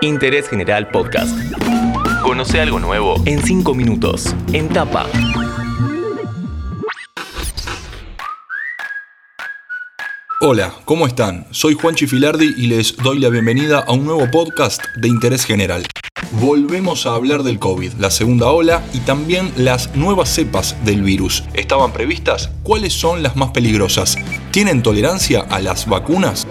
Interés General Podcast. Conoce algo nuevo en 5 minutos. En tapa. Hola, ¿cómo están? Soy Juan Chifilardi y les doy la bienvenida a un nuevo podcast de Interés General. Volvemos a hablar del COVID, la segunda ola y también las nuevas cepas del virus. ¿Estaban previstas? ¿Cuáles son las más peligrosas? ¿Tienen tolerancia a las vacunas?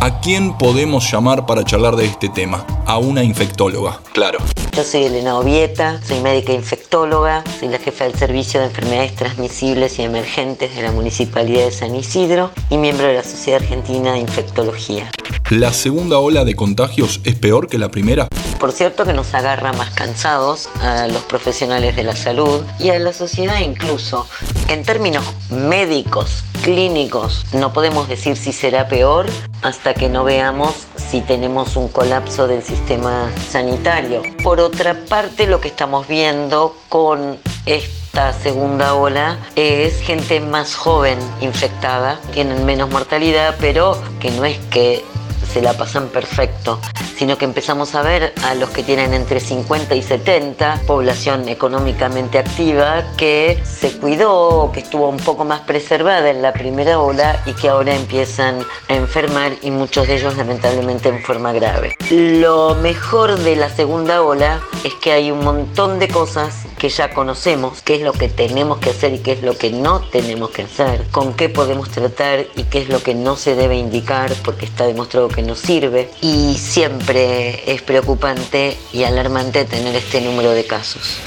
¿A quién podemos llamar para charlar de este tema? A una infectóloga, claro. Yo soy Elena Ovieta, soy médica infectóloga, soy la jefa del Servicio de Enfermedades Transmisibles y Emergentes de la Municipalidad de San Isidro y miembro de la Sociedad Argentina de Infectología. ¿La segunda ola de contagios es peor que la primera? Por cierto que nos agarra más cansados a los profesionales de la salud y a la sociedad incluso. En términos médicos, clínicos, no podemos decir si será peor hasta que no veamos si tenemos un colapso del sistema sanitario. Por otra parte, lo que estamos viendo con esta segunda ola es gente más joven infectada, tienen menos mortalidad, pero que no es que se la pasan perfecto, sino que empezamos a ver a los que tienen entre 50 y 70, población económicamente activa, que se cuidó, que estuvo un poco más preservada en la primera ola y que ahora empiezan a enfermar y muchos de ellos lamentablemente en forma grave. Lo mejor de la segunda ola es que hay un montón de cosas que ya conocemos, qué es lo que tenemos que hacer y qué es lo que no tenemos que hacer, con qué podemos tratar y qué es lo que no se debe indicar porque está demostrado que no sirve. Y siempre es preocupante y alarmante tener este número de casos.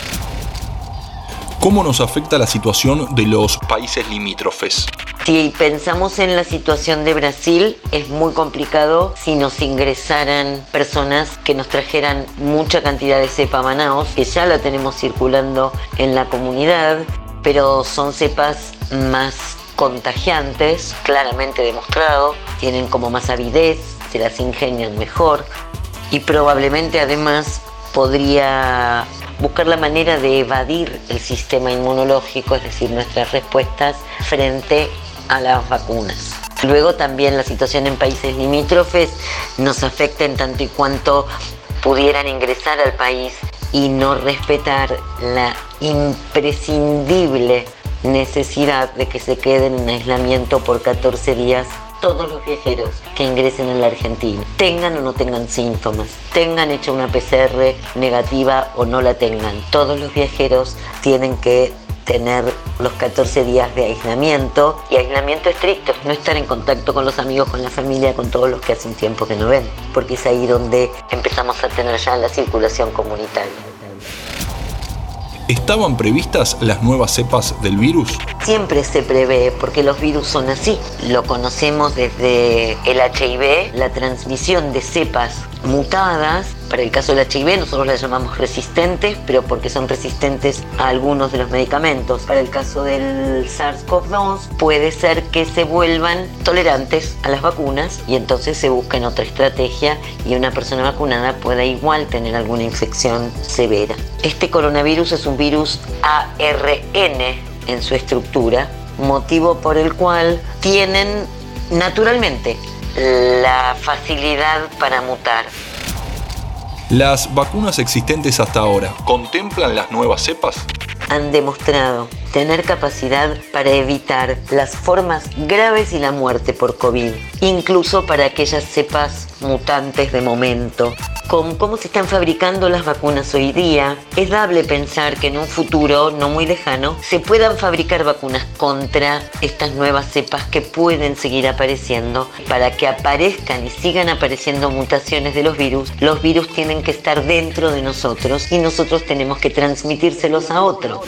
¿Cómo nos afecta la situación de los países limítrofes? Si pensamos en la situación de Brasil, es muy complicado si nos ingresaran personas que nos trajeran mucha cantidad de cepa Manaus, que ya la tenemos circulando en la comunidad, pero son cepas más contagiantes, claramente demostrado, tienen como más avidez, se las ingenian mejor y probablemente además podría buscar la manera de evadir el sistema inmunológico, es decir, nuestras respuestas frente a las vacunas. Luego también la situación en países limítrofes nos afecta en tanto y cuanto pudieran ingresar al país y no respetar la imprescindible necesidad de que se queden en aislamiento por 14 días todos los viajeros que ingresen en la Argentina, tengan o no tengan síntomas, tengan hecho una PCR negativa o no la tengan, todos los viajeros tienen que tener los 14 días de aislamiento y aislamiento estricto, no estar en contacto con los amigos, con la familia, con todos los que hacen tiempo que no ven, porque es ahí donde empezamos a tener ya la circulación comunitaria. ¿Estaban previstas las nuevas cepas del virus? Siempre se prevé porque los virus son así. Lo conocemos desde el HIV, la transmisión de cepas mutadas. Para el caso del HIV nosotros las llamamos resistentes, pero porque son resistentes a algunos de los medicamentos. Para el caso del SARS-CoV-2 puede ser que se vuelvan tolerantes a las vacunas y entonces se busquen otra estrategia y una persona vacunada pueda igual tener alguna infección severa. Este coronavirus es un virus ARN en su estructura, motivo por el cual tienen naturalmente la facilidad para mutar. ¿Las vacunas existentes hasta ahora contemplan las nuevas cepas? Han demostrado tener capacidad para evitar las formas graves y la muerte por COVID, incluso para aquellas cepas mutantes de momento. Con cómo se están fabricando las vacunas hoy día, es dable pensar que en un futuro no muy lejano se puedan fabricar vacunas contra estas nuevas cepas que pueden seguir apareciendo. Para que aparezcan y sigan apareciendo mutaciones de los virus, los virus tienen que estar dentro de nosotros y nosotros tenemos que transmitírselos a otros.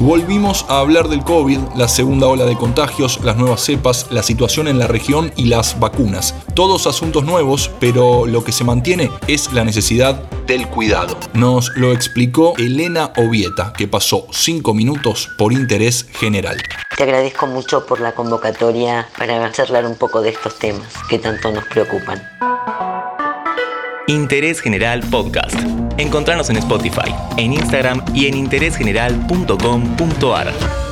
Volvimos a hablar del COVID, la segunda ola de contagios, las nuevas cepas, la situación en la región y las vacunas. Todos asuntos nuevos, pero lo que se mantiene es la necesidad del cuidado. Nos lo explicó Elena Ovieta, que pasó cinco minutos por interés general. Te agradezco mucho por la convocatoria para charlar un poco de estos temas que tanto nos preocupan. Interés General Podcast. Encontrarnos en Spotify, en Instagram y en interésgeneral.com.ar.